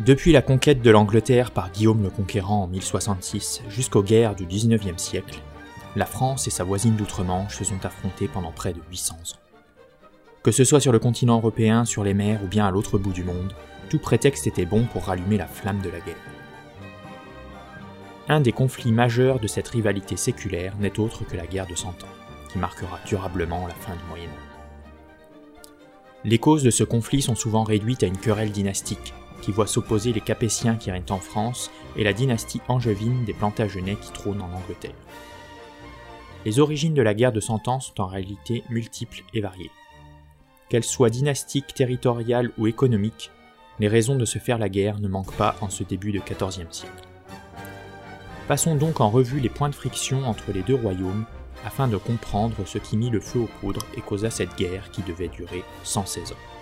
Depuis la conquête de l'Angleterre par Guillaume le Conquérant en 1066 jusqu'aux guerres du XIXe siècle, la France et sa voisine d'outre-Manche se sont affrontées pendant près de 800 ans. Que ce soit sur le continent européen, sur les mers ou bien à l'autre bout du monde, tout prétexte était bon pour rallumer la flamme de la guerre. Un des conflits majeurs de cette rivalité séculaire n'est autre que la guerre de Cent Ans, qui marquera durablement la fin du Moyen Âge. Les causes de ce conflit sont souvent réduites à une querelle dynastique, qui voit s'opposer les Capétiens qui règnent en France et la dynastie angevine des Plantagenets qui trônent en Angleterre. Les origines de la guerre de Cent Ans sont en réalité multiples et variées. Qu'elles soient dynastiques, territoriales ou économiques, les raisons de se faire la guerre ne manquent pas en ce début de XIVe siècle. Passons donc en revue les points de friction entre les deux royaumes afin de comprendre ce qui mit le feu aux poudres et causa cette guerre qui devait durer 116 ans.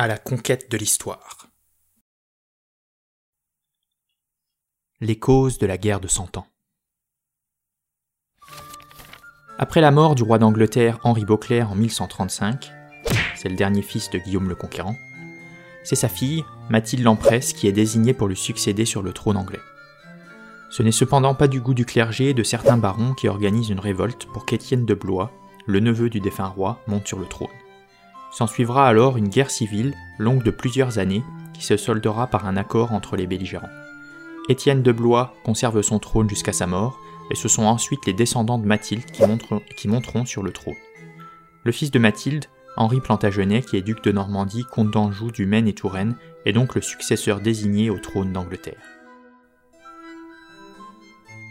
À la conquête de l'histoire. Les causes de la guerre de Cent Ans. Après la mort du roi d'Angleterre Henri Beauclerc en 1135, c'est le dernier fils de Guillaume le Conquérant, c'est sa fille, Mathilde l'Empresse, qui est désignée pour lui succéder sur le trône anglais. Ce n'est cependant pas du goût du clergé et de certains barons qui organisent une révolte pour qu'Étienne de Blois, le neveu du défunt roi, monte sur le trône. S'ensuivra alors une guerre civile, longue de plusieurs années, qui se soldera par un accord entre les belligérants. Étienne de Blois conserve son trône jusqu'à sa mort, et ce sont ensuite les descendants de Mathilde qui, monteront sur le trône. Le fils de Mathilde, Henri Plantagenet, qui est duc de Normandie, comte d'Anjou, du Maine et Touraine, est donc le successeur désigné au trône d'Angleterre.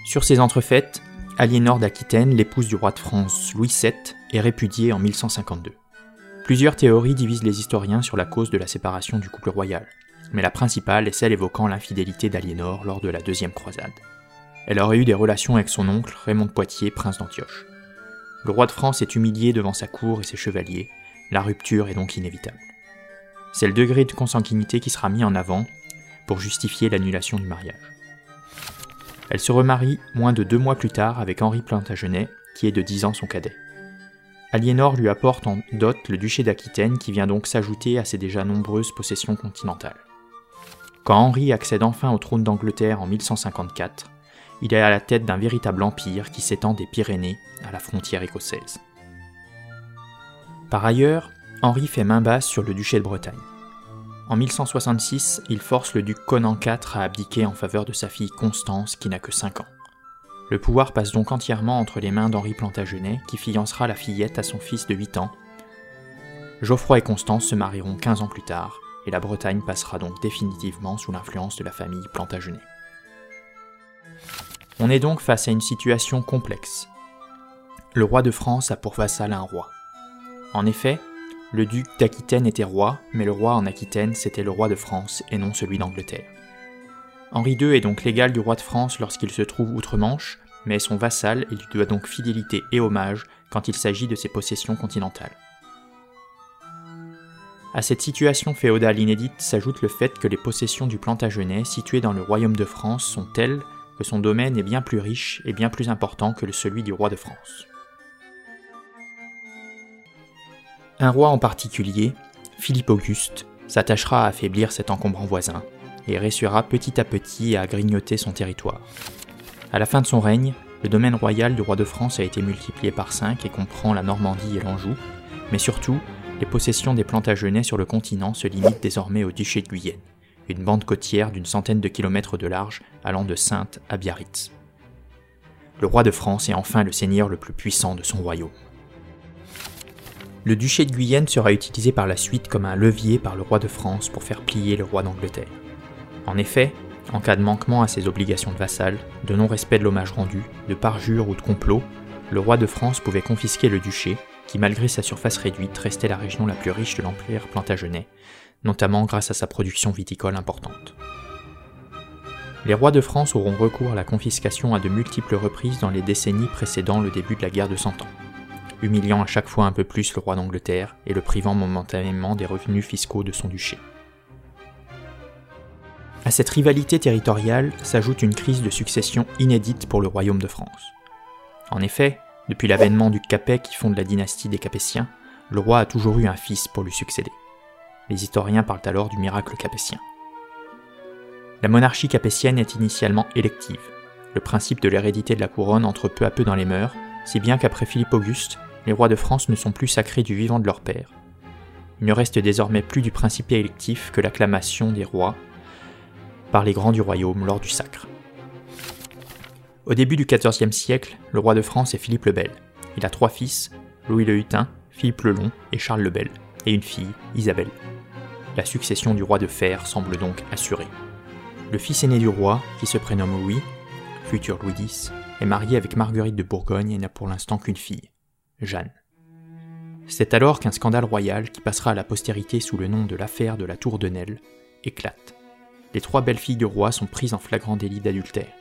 Sur ces entrefaites, Aliénor d'Aquitaine, l'épouse du roi de France Louis VII, est répudiée en 1152. Plusieurs théories divisent les historiens sur la cause de la séparation du couple royal, mais la principale est celle évoquant l'infidélité d'Aliénor lors de la deuxième croisade. Elle aurait eu des relations avec son oncle, Raymond de Poitiers, prince d'Antioche. Le roi de France est humilié devant sa cour et ses chevaliers, la rupture est donc inévitable. C'est le degré de consanguinité qui sera mis en avant pour justifier l'annulation du mariage. Elle se remarie moins de deux mois plus tard avec Henri Plantagenet, qui est de dix ans son cadet. Aliénor lui apporte en dot le duché d'Aquitaine qui vient donc s'ajouter à ses déjà nombreuses possessions continentales. Quand Henri accède enfin au trône d'Angleterre en 1154, il est à la tête d'un véritable empire qui s'étend des Pyrénées à la frontière écossaise. Par ailleurs, Henri fait main basse sur le duché de Bretagne. En 1166, il force le duc Conan IV à abdiquer en faveur de sa fille Constance qui n'a que 5 ans. Le pouvoir passe donc entièrement entre les mains d'Henri Plantagenet, qui fiancera la fillette à son fils de 8 ans. Geoffroy et Constance se marieront 15 ans plus tard, et la Bretagne passera donc définitivement sous l'influence de la famille Plantagenet. On est donc face à une situation complexe. Le roi de France a pour vassal un roi. En effet, le duc d'Aquitaine était roi, mais le roi en Aquitaine c'était le roi de France et non celui d'Angleterre. Henri II est donc l'égal du roi de France lorsqu'il se trouve outre-Manche, mais est son vassal et lui doit donc fidélité et hommage quand il s'agit de ses possessions continentales. À cette situation féodale inédite s'ajoute le fait que les possessions du Plantagenet situées dans le royaume de France sont telles que son domaine est bien plus riche et bien plus important que celui du roi de France. Un roi en particulier, Philippe Auguste, s'attachera à affaiblir cet encombrant voisin, et réussira petit à petit à grignoter son territoire. À la fin de son règne, le domaine royal du roi de France a été multiplié par 5 et comprend la Normandie et l'Anjou, mais surtout, les possessions des Plantagenets sur le continent se limitent désormais au duché de Guyenne, une bande côtière d'une centaine de kilomètres de large allant de Sainte à Biarritz. Le roi de France est enfin le seigneur le plus puissant de son royaume. Le duché de Guyenne sera utilisé par la suite comme un levier par le roi de France pour faire plier le roi d'Angleterre. En effet, en cas de manquement à ses obligations de vassal, de non-respect de l'hommage rendu, de parjure ou de complot, le roi de France pouvait confisquer le duché qui malgré sa surface réduite restait la région la plus riche de l'Empire plantagenet, notamment grâce à sa production viticole importante. Les rois de France auront recours à la confiscation à de multiples reprises dans les décennies précédant le début de la guerre de Cent Ans, humiliant à chaque fois un peu plus le roi d'Angleterre et le privant momentanément des revenus fiscaux de son duché. À cette rivalité territoriale s'ajoute une crise de succession inédite pour le royaume de France. En effet, depuis l'avènement du Capet qui fonde la dynastie des Capétiens, le roi a toujours eu un fils pour lui succéder. Les historiens parlent alors du miracle capétien. La monarchie capétienne est initialement élective. Le principe de l'hérédité de la couronne entre peu à peu dans les mœurs, si bien qu'après Philippe Auguste, les rois de France ne sont plus sacrés du vivant de leur père. Il ne reste désormais plus du principe électif que l'acclamation des rois par les grands du royaume lors du sacre. Au début du XIVe siècle, le roi de France est Philippe le Bel. Il a trois fils, Louis le Hutin, Philippe le Long et Charles le Bel, et une fille, Isabelle. La succession du roi de fer semble donc assurée. Le fils aîné du roi, qui se prénomme Louis, futur Louis X, est marié avec Marguerite de Bourgogne et n'a pour l'instant qu'une fille, Jeanne. C'est alors qu'un scandale royal, qui passera à la postérité sous le nom de l'affaire de la Tour de Nesle, éclate les trois belles-filles du roi sont prises en flagrant délit d'adultère.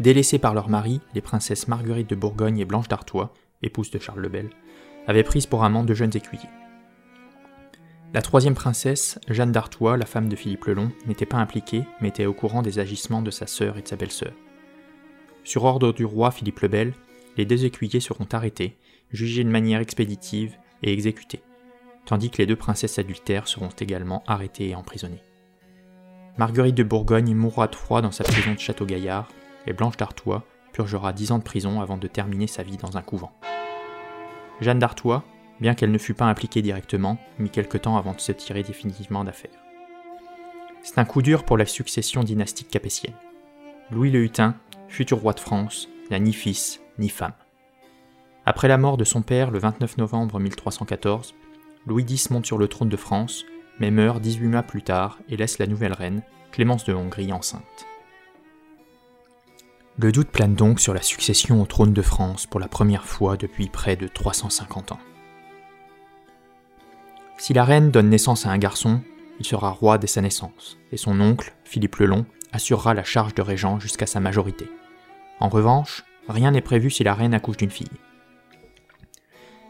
Délaissées par leur mari, les princesses Marguerite de Bourgogne et Blanche d'Artois, épouse de Charles le Bel, avaient pris pour amant de jeunes écuyers. La troisième princesse, Jeanne d'Artois, la femme de Philippe le Long, n'était pas impliquée, mais était au courant des agissements de sa sœur et de sa belle-sœur. Sur ordre du roi Philippe le Bel, les deux écuyers seront arrêtés, jugés de manière expéditive et exécutés, tandis que les deux princesses adultères seront également arrêtées et emprisonnées. Marguerite de Bourgogne mourra de froid dans sa prison de Château-Gaillard, et Blanche d'Artois purgera dix ans de prison avant de terminer sa vie dans un couvent. Jeanne d'Artois, bien qu'elle ne fût pas impliquée directement, mit quelque temps avant de se tirer définitivement d'affaire. C'est un coup dur pour la succession dynastique capétienne. Louis le Hutin, futur roi de France, n'a ni fils ni femme. Après la mort de son père le 29 novembre 1314, Louis X monte sur le trône de France mais meurt 18 mois plus tard et laisse la nouvelle reine, Clémence de Hongrie, enceinte. Le doute plane donc sur la succession au trône de France pour la première fois depuis près de 350 ans. Si la reine donne naissance à un garçon, il sera roi dès sa naissance, et son oncle, Philippe le Long, assurera la charge de régent jusqu'à sa majorité. En revanche, rien n'est prévu si la reine accouche d'une fille.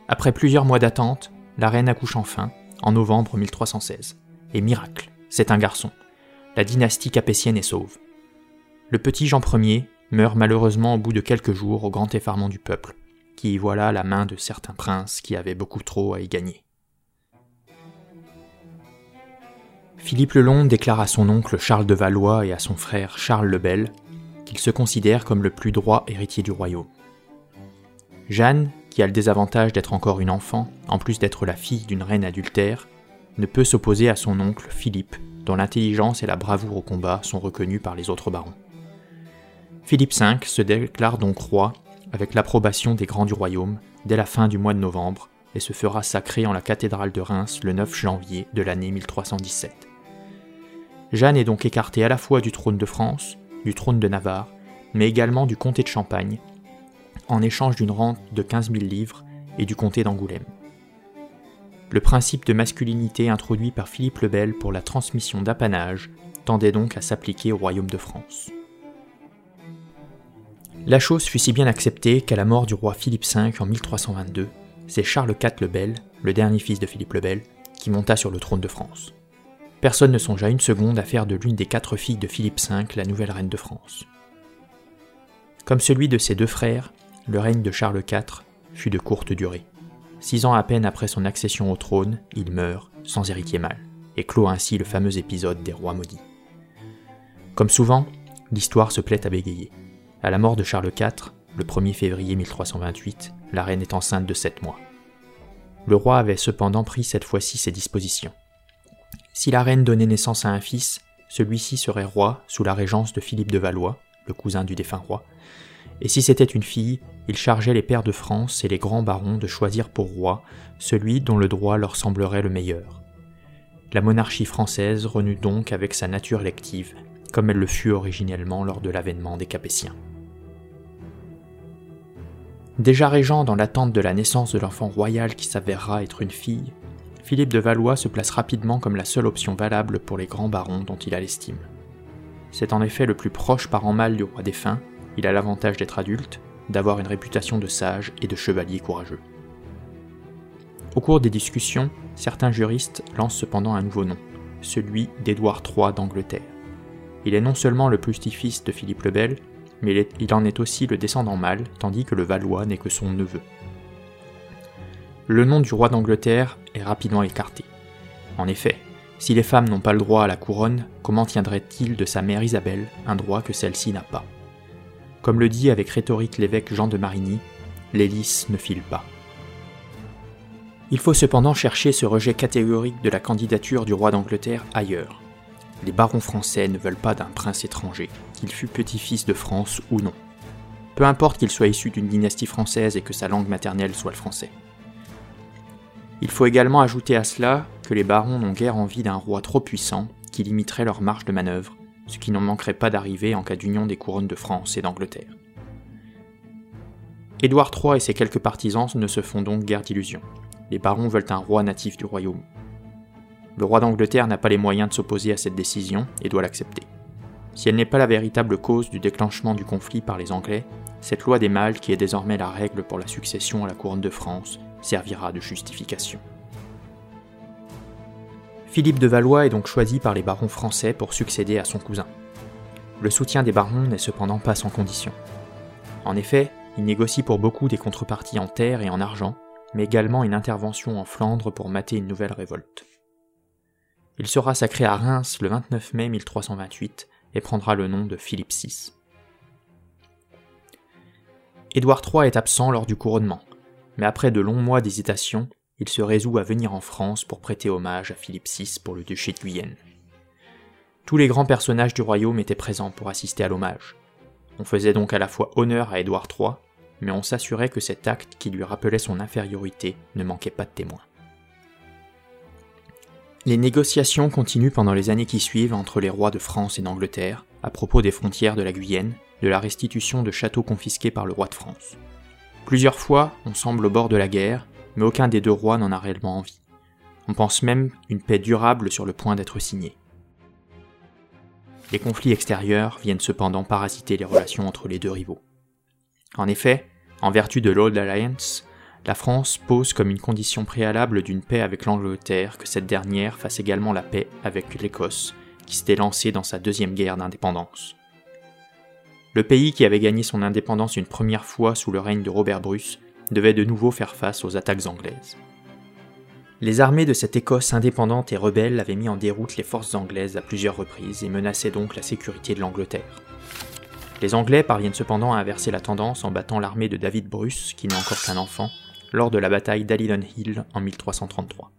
Après plusieurs mois d'attente, la reine accouche enfin, en novembre 1316. Et miracle, c'est un garçon. La dynastie capétienne est sauve. Le petit Jean Ier meurt malheureusement au bout de quelques jours au grand effarement du peuple, qui y voilà la main de certains princes qui avaient beaucoup trop à y gagner. Philippe le Long déclare à son oncle Charles de Valois et à son frère Charles le Bel qu'il se considère comme le plus droit héritier du royaume. Jeanne, qui a le désavantage d'être encore une enfant, en plus d'être la fille d'une reine adultère, ne peut s'opposer à son oncle Philippe, dont l'intelligence et la bravoure au combat sont reconnues par les autres barons. Philippe V se déclare donc roi avec l'approbation des grands du royaume dès la fin du mois de novembre et se fera sacrer en la cathédrale de Reims le 9 janvier de l'année 1317. Jeanne est donc écartée à la fois du trône de France, du trône de Navarre, mais également du comté de Champagne, en échange d'une rente de 15 000 livres et du comté d'Angoulême. Le principe de masculinité introduit par Philippe le Bel pour la transmission d'apanage tendait donc à s'appliquer au royaume de France. La chose fut si bien acceptée qu'à la mort du roi Philippe V en 1322, c'est Charles IV le Bel, le dernier fils de Philippe le Bel, qui monta sur le trône de France. Personne ne songea une seconde à faire de l'une des quatre filles de Philippe V la nouvelle reine de France. Comme celui de ses deux frères, le règne de Charles IV fut de courte durée. Six ans à peine après son accession au trône, il meurt, sans héritier mâle, et clôt ainsi le fameux épisode des rois maudits. Comme souvent, l'histoire se plaît à bégayer. À la mort de Charles IV, le 1er février 1328, la reine est enceinte de sept mois. Le roi avait cependant pris cette fois-ci ses dispositions. Si la reine donnait naissance à un fils, celui-ci serait roi sous la régence de Philippe de Valois, le cousin du défunt roi, et si c'était une fille, il chargeait les pairs de France et les grands barons de choisir pour roi celui dont le droit leur semblerait le meilleur. La monarchie française renut donc avec sa nature lective, comme elle le fut originellement lors de l'avènement des Capétiens. Déjà régent dans l'attente de la naissance de l'enfant royal qui s'avérera être une fille, Philippe de Valois se place rapidement comme la seule option valable pour les grands barons dont il a l'estime. C'est en effet le plus proche parent mâle du roi défunt, il a l'avantage d'être adulte, d'avoir une réputation de sage et de chevalier courageux. Au cours des discussions, certains juristes lancent cependant un nouveau nom, celui d'Édouard III d'Angleterre. Il est non seulement le petit-fils de Philippe le Bel, mais il en est aussi le descendant mâle, tandis que le Valois n'est que son neveu. Le nom du roi d'Angleterre est rapidement écarté. En effet, si les femmes n'ont pas le droit à la couronne, comment tiendrait-il de sa mère Isabelle un droit que celle-ci n'a pas? Comme le dit avec rhétorique l'évêque Jean de Marigny, l'hélice ne file pas. Il faut cependant chercher ce rejet catégorique de la candidature du roi d'Angleterre ailleurs. Les barons français ne veulent pas d'un prince étranger, qu'il fût petit-fils de France ou non. Peu importe qu'il soit issu d'une dynastie française et que sa langue maternelle soit le français. Il faut également ajouter à cela que les barons n'ont guère envie d'un roi trop puissant qui limiterait leur marge de manœuvre, ce qui n'en manquerait pas d'arriver en cas d'union des couronnes de France et d'Angleterre. Édouard III et ses quelques partisans ne se font donc guère d'illusions. Les barons veulent un roi natif du royaume. Le roi d'Angleterre n'a pas les moyens de s'opposer à cette décision et doit l'accepter. Si elle n'est pas la véritable cause du déclenchement du conflit par les Anglais, cette loi des mâles, qui est désormais la règle pour la succession à la couronne de France, servira de justification. Philippe de Valois est donc choisi par les barons français pour succéder à son cousin. Le soutien des barons n'est cependant pas sans condition. En effet, il négocie pour beaucoup des contreparties en terre et en argent, mais également une intervention en Flandre pour mater une nouvelle révolte. Il sera sacré à Reims le 29 mai 1328 et prendra le nom de Philippe VI. Édouard III est absent lors du couronnement, mais après de longs mois d'hésitation, il se résout à venir en France pour prêter hommage à Philippe VI pour le duché de Guyenne. Tous les grands personnages du royaume étaient présents pour assister à l'hommage. On faisait donc à la fois honneur à Édouard III, mais on s'assurait que cet acte qui lui rappelait son infériorité ne manquait pas de témoins. Les négociations continuent pendant les années qui suivent entre les rois de France et d'Angleterre à propos des frontières de la Guyenne, de la restitution de châteaux confisqués par le roi de France. Plusieurs fois, on semble au bord de la guerre, mais aucun des deux rois n'en a réellement envie. On pense même une paix durable sur le point d'être signée. Les conflits extérieurs viennent cependant parasiter les relations entre les deux rivaux. En effet, en vertu de l'Old Alliance, la France pose comme une condition préalable d'une paix avec l'Angleterre que cette dernière fasse également la paix avec l'Écosse, qui s'était lancée dans sa deuxième guerre d'indépendance. Le pays qui avait gagné son indépendance une première fois sous le règne de Robert Bruce devait de nouveau faire face aux attaques anglaises. Les armées de cette Écosse indépendante et rebelle avaient mis en déroute les forces anglaises à plusieurs reprises et menaçaient donc la sécurité de l'Angleterre. Les Anglais parviennent cependant à inverser la tendance en battant l'armée de David Bruce, qui n'est encore qu'un enfant, lors de la bataille d'Alidon Hill en 1333.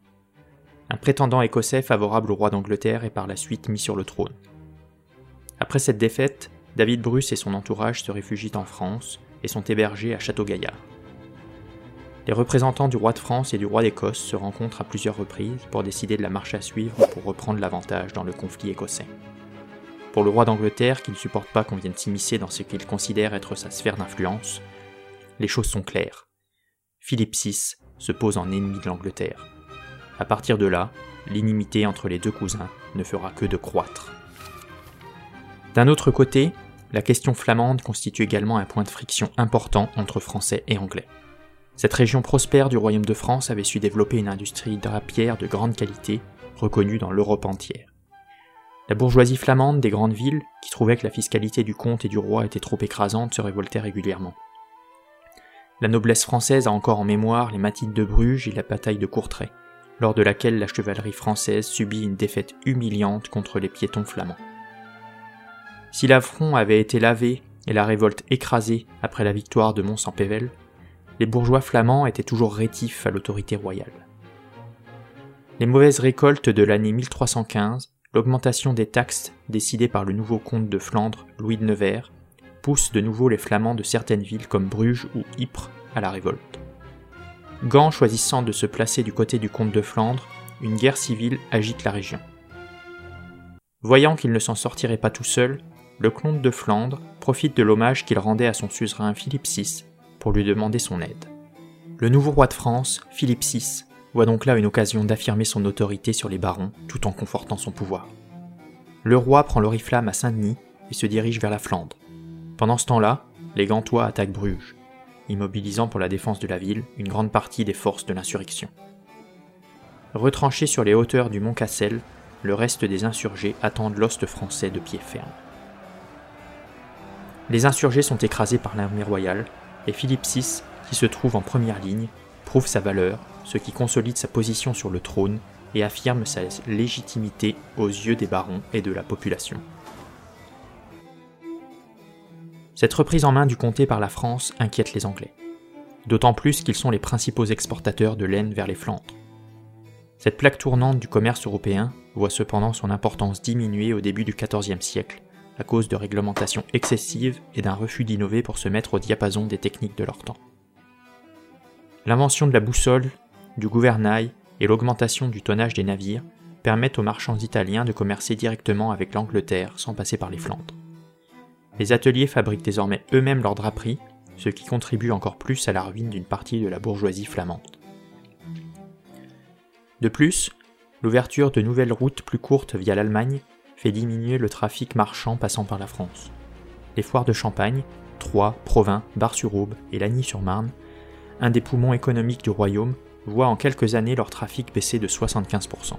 Un prétendant écossais favorable au roi d'Angleterre est par la suite mis sur le trône. Après cette défaite, David Bruce et son entourage se réfugient en France et sont hébergés à Château-Gaillard. Les représentants du roi de France et du roi d'Écosse se rencontrent à plusieurs reprises pour décider de la marche à suivre pour reprendre l'avantage dans le conflit écossais. Pour le roi d'Angleterre, qui ne supporte pas qu'on vienne s'immiscer dans ce qu'il considère être sa sphère d'influence, les choses sont claires. Philippe VI se pose en ennemi de l'Angleterre. À partir de là, l'inimité entre les deux cousins ne fera que de croître. D'un autre côté, la question flamande constitue également un point de friction important entre Français et Anglais. Cette région prospère du Royaume de France avait su développer une industrie drapière de grande qualité, reconnue dans l'Europe entière. La bourgeoisie flamande des grandes villes, qui trouvait que la fiscalité du comte et du roi était trop écrasante, se révoltait régulièrement. La noblesse française a encore en mémoire les matines de Bruges et la bataille de Courtrai, lors de laquelle la chevalerie française subit une défaite humiliante contre les piétons flamands. Si l'affront avait été lavé et la révolte écrasée après la victoire de Mont-Saint-Pével, les bourgeois flamands étaient toujours rétifs à l'autorité royale. Les mauvaises récoltes de l'année 1315, l'augmentation des taxes décidée par le nouveau comte de Flandre, Louis de Nevers, poussent de nouveau les flamands de certaines villes comme Bruges ou Ypres à la révolte. Gand choisissant de se placer du côté du comte de Flandre, une guerre civile agite la région. Voyant qu'il ne s'en sortirait pas tout seul, le comte de Flandre profite de l'hommage qu'il rendait à son suzerain Philippe VI lui demander son aide. Le nouveau roi de France, Philippe VI, voit donc là une occasion d'affirmer son autorité sur les barons tout en confortant son pouvoir. Le roi prend l'oriflamme à Saint-Denis et se dirige vers la Flandre. Pendant ce temps-là, les Gantois attaquent Bruges, immobilisant pour la défense de la ville une grande partie des forces de l'insurrection. Retranchés sur les hauteurs du mont Cassel, le reste des insurgés attendent l'ost français de pied ferme. Les insurgés sont écrasés par l'armée royale, et Philippe VI, qui se trouve en première ligne, prouve sa valeur, ce qui consolide sa position sur le trône et affirme sa légitimité aux yeux des barons et de la population. Cette reprise en main du comté par la France inquiète les Anglais, d'autant plus qu'ils sont les principaux exportateurs de laine vers les Flandres. Cette plaque tournante du commerce européen voit cependant son importance diminuer au début du XIVe siècle, à cause de réglementations excessives et d'un refus d'innover pour se mettre au diapason des techniques de leur temps. L'invention de la boussole, du gouvernail et l'augmentation du tonnage des navires permettent aux marchands italiens de commercer directement avec l'Angleterre sans passer par les Flandres. Les ateliers fabriquent désormais eux-mêmes leurs draperies, ce qui contribue encore plus à la ruine d'une partie de la bourgeoisie flamande. De plus, l'ouverture de nouvelles routes plus courtes via l'Allemagne fait diminuer le trafic marchand passant par la France. Les foires de Champagne, Troyes, Provins, Bar-sur-Aube et Lagny-sur-Marne, un des poumons économiques du royaume, voient en quelques années leur trafic baisser de 75%.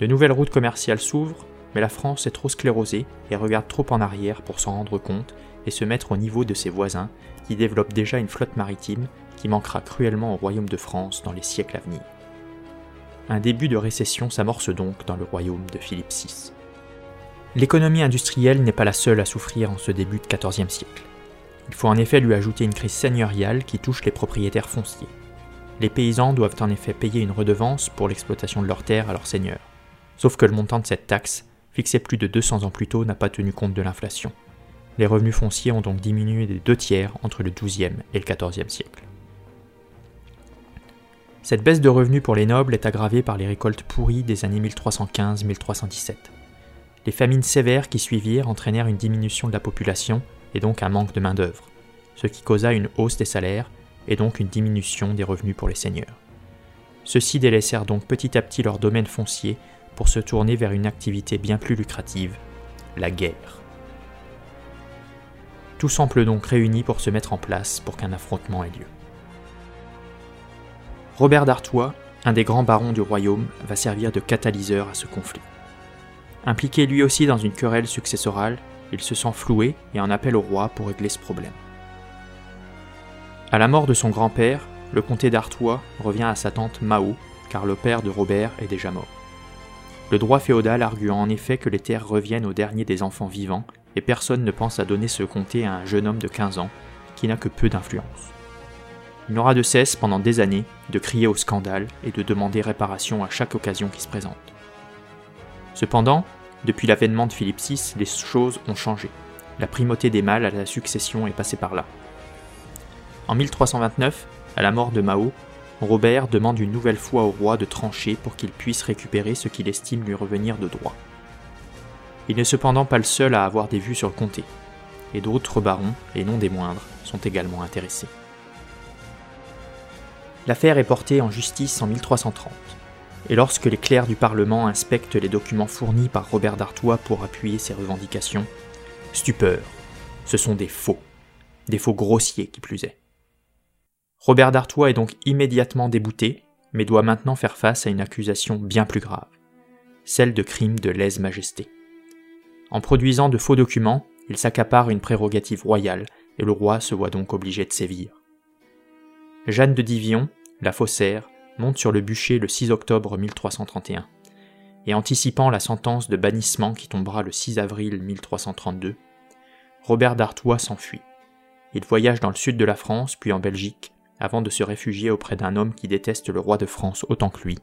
De nouvelles routes commerciales s'ouvrent mais la France est trop sclérosée et regarde trop en arrière pour s'en rendre compte et se mettre au niveau de ses voisins qui développent déjà une flotte maritime qui manquera cruellement au royaume de France dans les siècles à venir. Un début de récession s'amorce donc dans le royaume de Philippe VI. L'économie industrielle n'est pas la seule à souffrir en ce début de XIVe siècle. Il faut en effet lui ajouter une crise seigneuriale qui touche les propriétaires fonciers. Les paysans doivent en effet payer une redevance pour l'exploitation de leurs terres à leurs seigneurs. Sauf que le montant de cette taxe fixé plus de 200 ans plus tôt, n'a pas tenu compte de l'inflation. Les revenus fonciers ont donc diminué des deux tiers entre le XIIe et le XIVe siècle. Cette baisse de revenus pour les nobles est aggravée par les récoltes pourries des années 1315-1317. Les famines sévères qui suivirent entraînèrent une diminution de la population et donc un manque de main-d'œuvre, ce qui causa une hausse des salaires et donc une diminution des revenus pour les seigneurs. Ceux-ci délaissèrent donc petit à petit leur domaine foncier pour se tourner vers une activité bien plus lucrative, la guerre. Tout semble donc réuni pour se mettre en place pour qu'un affrontement ait lieu. Robert d'Artois, un des grands barons du royaume, va servir de catalyseur à ce conflit. Impliqué lui aussi dans une querelle successorale, il se sent floué et en appelle au roi pour régler ce problème. À la mort de son grand-père, le comté d'Artois revient à sa tante Mao, car le père de Robert est déjà mort. Le droit féodal arguant en effet que les terres reviennent au dernier des enfants vivants, et personne ne pense à donner ce comté à un jeune homme de 15 ans, qui n'a que peu d'influence. Il n'aura de cesse pendant des années de crier au scandale et de demander réparation à chaque occasion qui se présente. Cependant, depuis l'avènement de Philippe VI, les choses ont changé. La primauté des mâles à la succession est passée par là. En 1329, à la mort de Mao, Robert demande une nouvelle fois au roi de trancher pour qu'il puisse récupérer ce qu'il estime lui revenir de droit. Il n'est cependant pas le seul à avoir des vues sur le comté, et d'autres barons, et non des moindres, sont également intéressés. L'affaire est portée en justice en 1330, et lorsque les clercs du Parlement inspectent les documents fournis par Robert d'Artois pour appuyer ses revendications, stupeur, ce sont des faux, des faux grossiers qui plus est. Robert d'Artois est donc immédiatement débouté, mais doit maintenant faire face à une accusation bien plus grave, celle de crime de lèse-majesté. En produisant de faux documents, il s'accapare une prérogative royale, et le roi se voit donc obligé de sévir. Jeanne de Divion, la faussaire, monte sur le bûcher le 6 octobre 1331, et anticipant la sentence de bannissement qui tombera le 6 avril 1332, Robert d'Artois s'enfuit. Il voyage dans le sud de la France, puis en Belgique, avant de se réfugier auprès d'un homme qui déteste le roi de France autant que lui,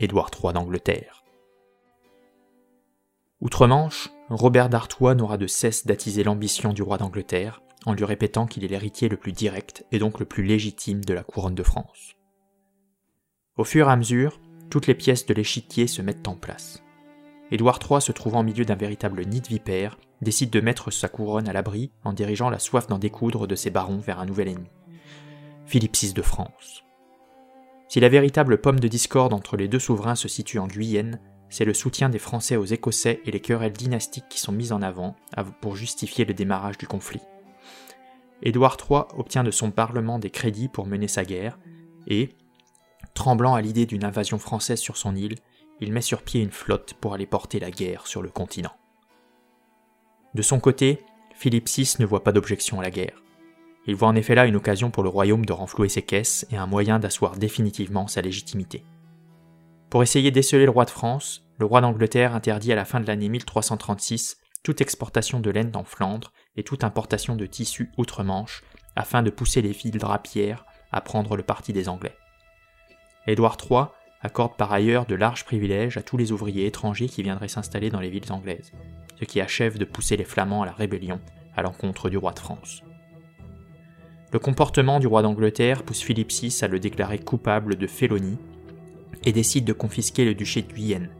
Édouard III d'Angleterre. Outre-Manche, Robert d'Artois n'aura de cesse d'attiser l'ambition du roi d'Angleterre en lui répétant qu'il est l'héritier le plus direct et donc le plus légitime de la couronne de France. Au fur et à mesure, toutes les pièces de l'échiquier se mettent en place. Édouard III se trouvant au milieu d'un véritable nid de vipères, décide de mettre sa couronne à l'abri en dirigeant la soif d'en découdre de ses barons vers un nouvel ennemi. Philippe VI de France. Si la véritable pomme de discorde entre les deux souverains se situe en Guyenne, c'est le soutien des Français aux Écossais et les querelles dynastiques qui sont mises en avant pour justifier le démarrage du conflit. Édouard III obtient de son Parlement des crédits pour mener sa guerre, et, tremblant à l'idée d'une invasion française sur son île, il met sur pied une flotte pour aller porter la guerre sur le continent. De son côté, Philippe VI ne voit pas d'objection à la guerre. Il voit en effet là une occasion pour le royaume de renflouer ses caisses et un moyen d'asseoir définitivement sa légitimité. Pour essayer d'esseler le roi de France, le roi d'Angleterre interdit à la fin de l'année 1336 toute exportation de laine dans Flandre et toute importation de tissus outre-Manche, afin de pousser les villes drapières à prendre le parti des Anglais. Édouard III accorde par ailleurs de larges privilèges à tous les ouvriers étrangers qui viendraient s'installer dans les villes anglaises, ce qui achève de pousser les Flamands à la rébellion à l'encontre du roi de France. Le comportement du roi d'Angleterre pousse Philippe VI à le déclarer coupable de félonie et décide de confisquer le duché de Guyenne.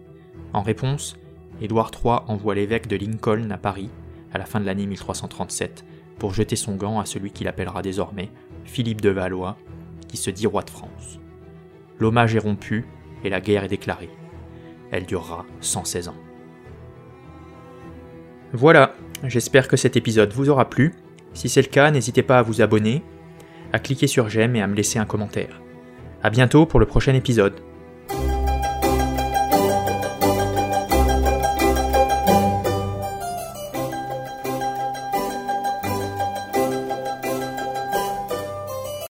En réponse, Édouard III envoie l'évêque de Lincoln à Paris, à la fin de l'année 1337, pour jeter son gant à celui qu'il appellera désormais Philippe de Valois, qui se dit roi de France. L'hommage est rompu et la guerre est déclarée. Elle durera 116 ans. Voilà, j'espère que cet épisode vous aura plu. Si c'est le cas, n'hésitez pas à vous abonner, à cliquer sur j'aime et à me laisser un commentaire. A bientôt pour le prochain épisode.